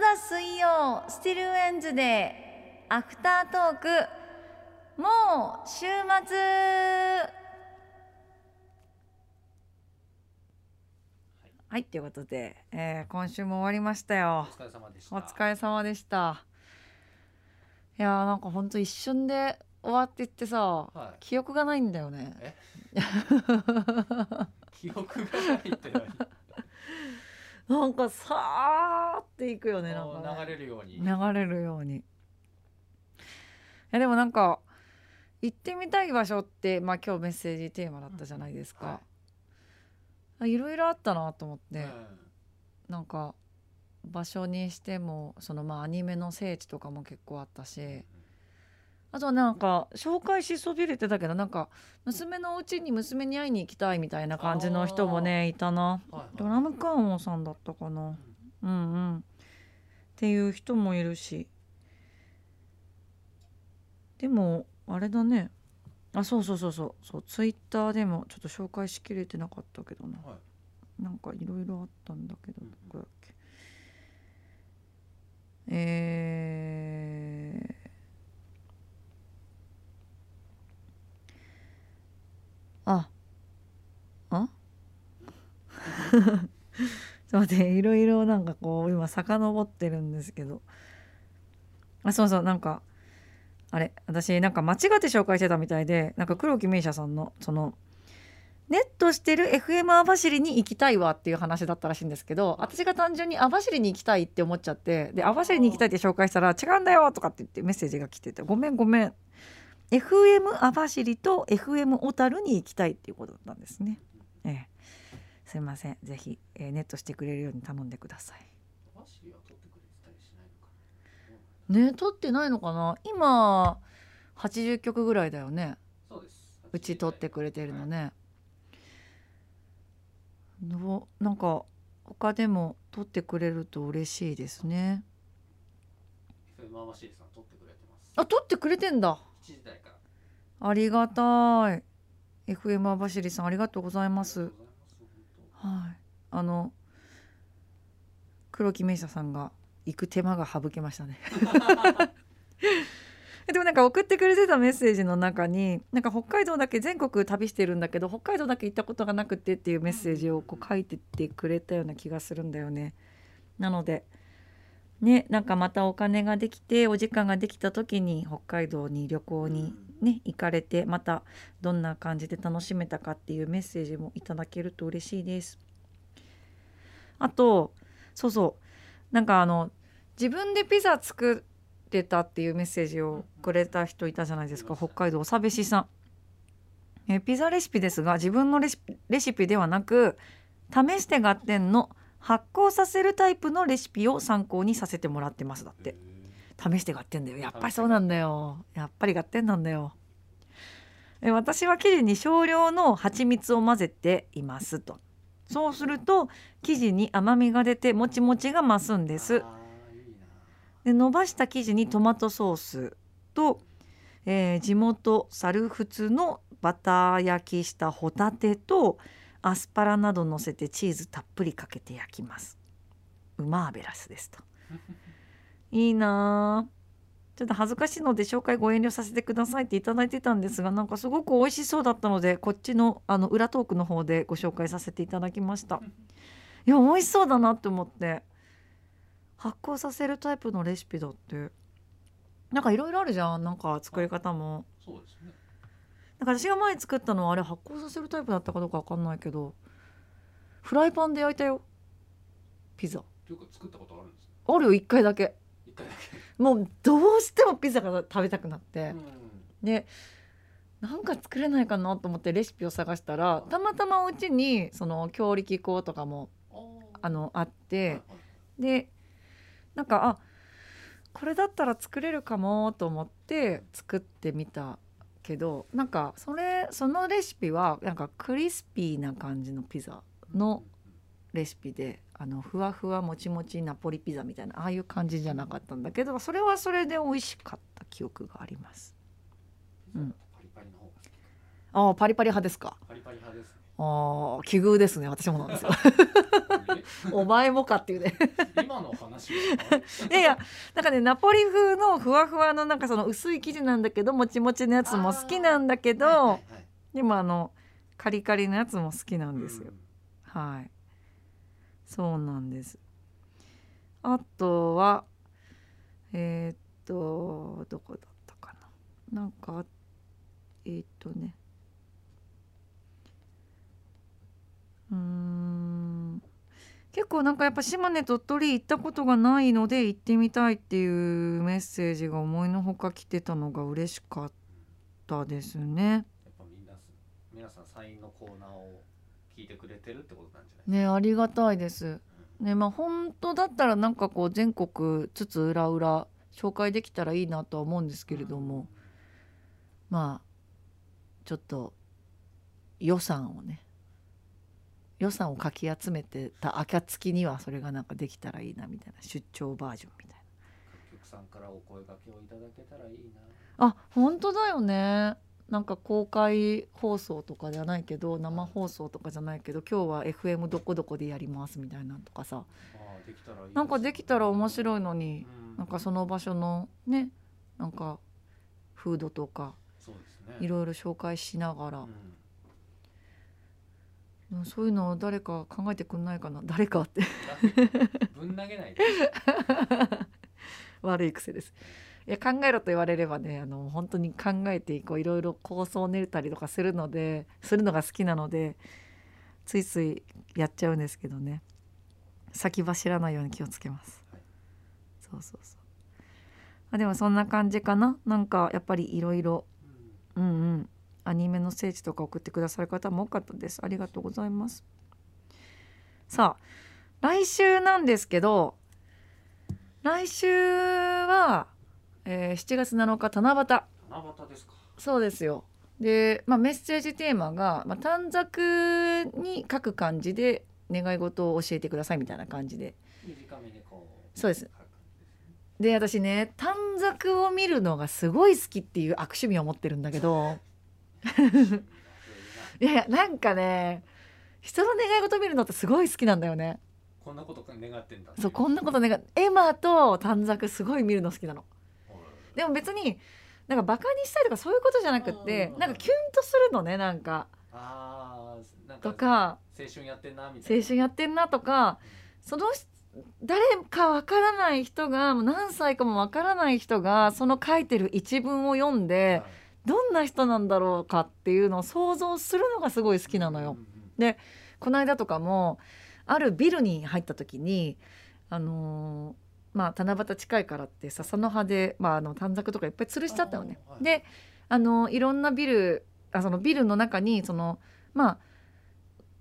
だ水曜 Still Wednesday アフタートーク。もう週末。はいということで、えー今週も終わりましたよ。お疲れ様でした。お疲れ様でした。いやーなんかほんと一瞬で終わってってさはい。記憶がないんだよね。え？記憶がないって何？なんかさーっていくよねなんかね。流れるように。流れるように。いやでもなんか行ってみたい場所ってまあ今日メッセージテーマだったじゃないですか、はあいろいろあったなと思って、うん。なんか場所にしてもそのまあアニメの聖地とかも結構あったしあとはなんか紹介しそびれてたけどなんか娘のお家に娘に会いに行きたいみたいな感じの人もねいたな。はいはい。ドラムカンオさんだったかな。うんうん。っていう人もいるし。でもあれだね。あそうそうそうそう。そうツイッターでもちょっと紹介しきれてなかったけどな。はい。なんかいろいろあったんだけどうんどこだっけ。えー、ああちょっと待っていろいろなんかこう今遡ってるんですけど。あそうそう。なんかあれ私なんか間違って紹介してたみたいでなんか黒木名車さんのそのネットしてる FM 網走に行きたいわっていう話だったらしいんですけど私が単純に網走に行きたいって思っちゃってで網走に行きたいって紹介したら違うんだよとかって言ってメッセージが来ててごめんごめん。FM 網走と FM 小樽に行きたいっていうことだったんですね。ええ、すいませんぜひ、えーネットしてくれるように頼んでください。網走は取ってくれてたりしないのかな。ね撮ってないのかな？今80曲ぐらいだよねそうです。うち撮ってくれてるのね。どう？なんか他でも撮ってくれると嬉しいですね。ん取ってくれてます。あ撮ってくれてんだ。7時台から。ありがたい。FM 網走さんありがとうございます。はい。あの黒木名車さんが行く手間が省けましたね。でもなんか送ってくれてたメッセージの中になんか北海道だけ全国旅してるんだけど北海道だけ行ったことがなくてっていうメッセージをこう書いてってくれたような気がするんだよね。なのでねなんかまたお金ができてお時間ができた時に北海道に旅行にね行かれてまたどんな感じで楽しめたかっていうメッセージもいただけると嬉しいです。あとそうそう。なんかあの自分でピザ作ってたっていうメッセージをくれた人いたじゃないですか。北海道おさべしさん。えーピザレシピですが自分のレシピレシピではなく試して合点の発酵させるタイプのレシピを参考にさせてもらってますだって。試して合点だよ。やっぱりそうなんだよ。やっぱり合点なんだよ。え私は生地に少量の蜂蜜を混ぜていますと。そうすると生地に甘みが出てもちもちが増すんです。で伸ばした生地にトマトソースと、えー地元サルフツのバター焼きしたホタテとアスパラなど乗せてチーズたっぷりかけて焼きます。うまーベラスですと。いいなあちょっと恥ずかしいので紹介ご遠慮させてくださいっていただいてたんですがなんかすごく美味しそうだったのでこっちのあの裏トークの方でご紹介させていただきました。いや美味しそうだなって思って。発酵させるタイプのレシピだって。なんかいろいろあるじゃん。なんか作り方も。そうですね。なんか私が前作ったのはあれ発酵させるタイプだったかどうかわかんないけどフライパンで焼いたよ。ピザ。というか作ったことあるんですね。あるよ1回だけ。一回だもうどうしてもピザが食べたくなって。け。、でなんか作れないかなと思ってレシピを探したらたまたまお家にその強力粉とかもうん。あのあっはいてはい。でなんかあこれだったら作れるかもと思って作ってみたけどなんかそれそのレシピはなんかクリスピーな感じのピザのレシピであのふわふわもちもちナポリピザみたいなああいう感じじゃなかったんだけどそれはそれで美味しかった記憶があります。ピザパリパリの方。が好きああパリパリ派ですか。パリパリ派ですね。ああ奇遇ですね。私もなんですよ お前もかっていうね。え今の話はいやいやなんかねナポリ風のふわふわのなんかその薄い生地なんだけどもちもちのやつも好きなんだけど、はいはいはいでもあのカリカリのやつも好きなんですよ、うん。はい。そうなんです。あとはえーっとどこだったかななんかえーっとねうーんなんかやっぱ島根鳥取行ったことがないので行ってみたいっていうメッセージが思いのほか来てたのが嬉しかったですね。やっぱみんな皆さんサインのコーナーを聞いてくれてるってことなんじゃないねありがたいです。うんねまあ本当だったらなんかこう全国つつ裏裏紹介できたらいいなとは思うんですけれども、まあちょっと予算をね予算をかき集めてた暁にはそれがなんかできたらいいなみたいな出張バージョンみたい各局さんからお声掛けをいただけたらいいなあ本当だよねなんか公開放送とかじゃないけど生放送とかじゃないけど今日は FM どこどこでやりますみたいなとかさなんかできたら面白いのにうんなんかその場所のねなんかフードとかそうですねいろいろ紹介しながら、そういうのを誰か考えてくんないかな。誰かって。ぶん投げないで 悪い癖です。いや考えろと言われればねあの本当に考えてこういろいろ構想を練れたりとかするのでするのが好きなのでついついやっちゃうんですけどね。先走らないように気をつけます、はいそうそうそう。あでもそんな感じかな。なんかやっぱりいろいろうん。うんうんアニメの聖地とか送ってくださる方も多かったです。ありがとうございます。さあ来週なんですけど来週は、えー7月7日七夕。七夕ですか。そうですよ。で、まあ、メッセージテーマが、まあ、短冊に書く感じで願い事を教えてくださいみたいな感じで。短めにこう。そうです。で私ね短冊を見るのがすごい好きっていう悪趣味を持ってるんだけどいやいやなんかね人の願い事見るのってすごい好きなんだよね。こんなこと願ってんだそうこんなこと願いエマと短冊すごい見るの好きなの。はい。でも別になんかバカにしたりとかそういうことじゃなくってうんなんかキュンとするのねなんか。あーなんとかか青春やってんなみたいな。青春やってんなとかその人誰かわからない人がもう何歳かもわからない人がその書いてる一文を読んではいどんな人なんだろうかっていうのを想像するのがすごい好きなのよ。うんうんこの間とかもあるビルに入った時にあのーまあ七夕近いからって笹の葉で、まあ、あの短冊とかいっぱい吊るしてあったのね。はいであのいろんなビルあそのビルの中にそのまあ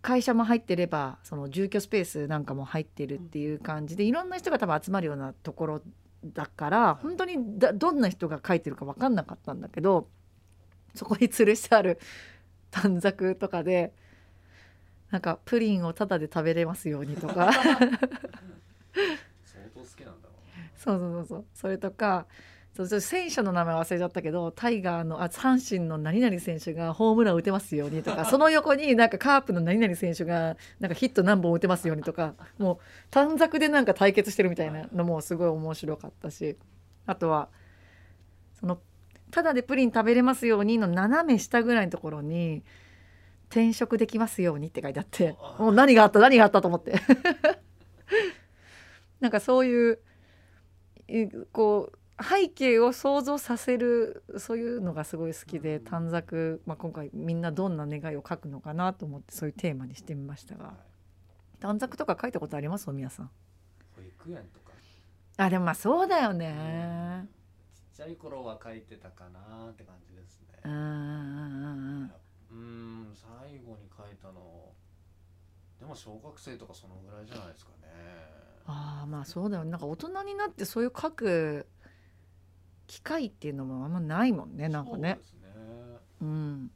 会社も入ってればその住居スペースなんかも入ってるっていう感じでいろんな人が多分集まるようなところだから本当にだどんな人が書いてるか分かんなかったんだけどそこに吊るしてある短冊とかでなんかプリンをタダで食べれますようにとか。相当好きなんだろそうそうそうそう。それとかそうそう選手の名前忘れちゃったけどタイガーのあ阪神の何々選手がホームラン打てますようにとかその横になんかカープの何々選手がなんかヒット何本打てますようにとかもう短冊でなんか対決してるみたいなのもすごい面白かったしあとはそのただでプリン食べれますようにの斜め下ぐらいのところに転職できますようにって書いてあってもう何があった？何があったと思って。なんかそういういこう背景を想像させるそういうのがすごい好きでうん。短冊、まあ、今回みんなどんな願いを書くのかなと思ってそういうテーマにしてみましたが。い。短冊とか書いたことあります？皆さん。保育園とか。あでもまあそうだよね。ちっちゃい頃は書いてたかなって感じですね。うん最後に書いたの。でも小学生とかそのぐらいじゃないですかね。ああまあそうだよね。なんか大人になってそういう書く機会っていうのもあんまないもんねなんかね。そうですね。うん。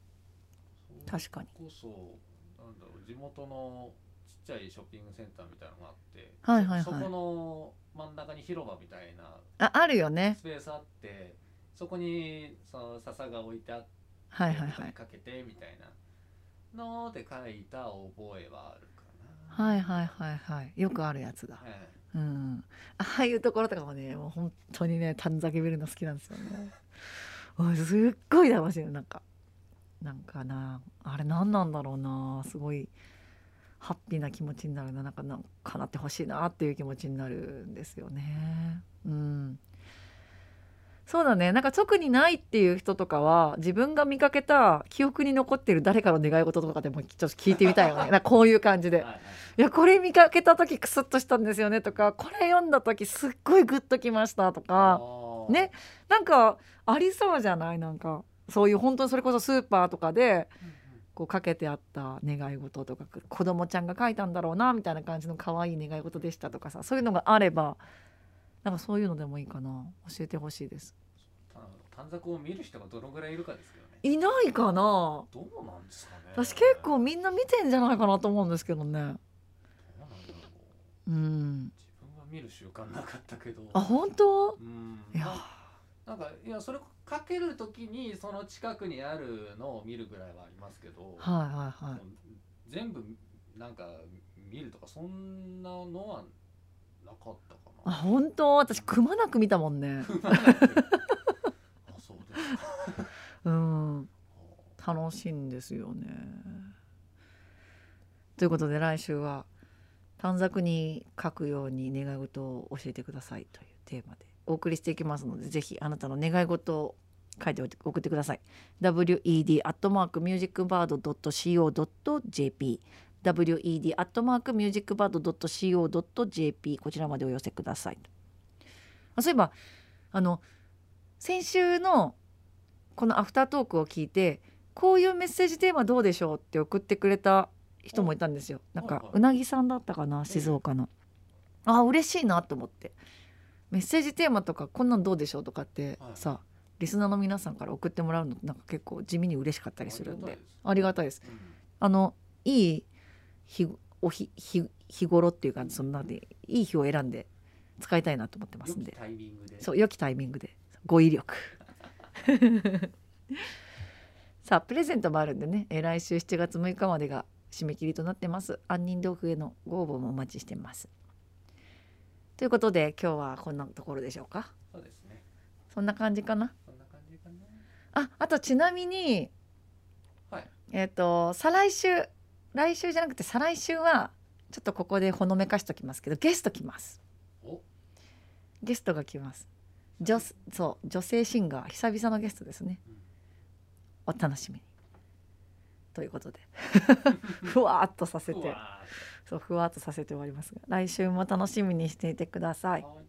そ確かに。れこそなんだろう地元のちゃいショッピングセンターみたいなのがあって、はいはいはい。そこの真ん中に広場みたいなああるよね。スペースあってそこにその笹が置いてあってはいはいはい。かけてみたいなので書いた覚えはあるかはいはいはいはい。よくあるやつだ。な、え。うん。ああいうところとかもねもう本当にね短冊見るの好きなんですよね。すっごい楽しいのなんかなんかなあれ何なんだろうなすごいハッピーな気持ちになるななんかなんかなってほしいなっていう気持ちになるんですよね。うん。そうだね。なんか特にないっていう人とかは自分が見かけた記憶に残ってる誰かの願い事とかでもちょっと聞いてみたいよね。なんかこういう感じで。いはい。いやこれ見かけた時クスッとしたんですよねとかこれ読んだ時すっごいグッときましたとかね。なんかありそうじゃない？なんかそういう本当にそれこそスーパーとかでうんうんこうかけてあった願い事とか子供ちゃんが書いたんだろうなみたいな感じの可愛い願い事でしたとかさそういうのがあればなんかそういうのでもいいかな。教えてほしいです。短冊を見る人がどのぐらいいるかですけどね。いないかな。どうなんですかね。私結構みんな見てんじゃないかなと思うんですけどね。どうなんだろう。うん。自分は見る習慣なかったけど。あ本当？うん。いやまあなんかいやそれかける時にその近くにあるのを見るぐらいはありますけど、はいはいはい。全部なんか見るとかそんなのはなかったかあな。本当？私くまなく見たもんね。あそうですか。うん。楽しいんですよね。ということで来週は短冊に書くように願い事を教えてくださいというテーマでお送りしていきますのでぜひあなたの願い事を書いて送ってください。wed アットマークミュージックバード .co.jp wed アットマークミュージックバード .co.jp こちらまでお寄せください。あそういえばあの先週のこのアフタートークを聞いてこういうメッセージテーマどうでしょうって送ってくれた人もいたんですよ。なんかうなぎさんだったかな静岡の。あ嬉しいなと思ってメッセージテーマとかこんなんどうでしょうとかってはい。さリスナーの皆さんから送ってもらうのなんか結構地味に嬉しかったりするんで。ありがたいです。あのいい日お日日日頃っていうかそんなでいい日を選んで使いたいなと思ってますんで。タイミングで。そう良きタイミングで。語彙力。さあプレゼントもあるんでね、えー来週7月6日までが締め切りとなってます。杏仁豆腐へのご応募もお待ちしてますということで今日はこんなところでしょうか？そうですね。そんな感じかな？そんな感じかな。ああとちなみにはい。えっ、と再来週来週じゃなくて再来週はちょっとここでほのめかしときますけどゲスト来ます。お。ゲストが来ます。女そう女性シンガー。久々のゲストですね。うん。お楽しみに。ということで。ふわーっとさせてそうふわっとさせて終わりますが来週も楽しみにしていてくださいはい。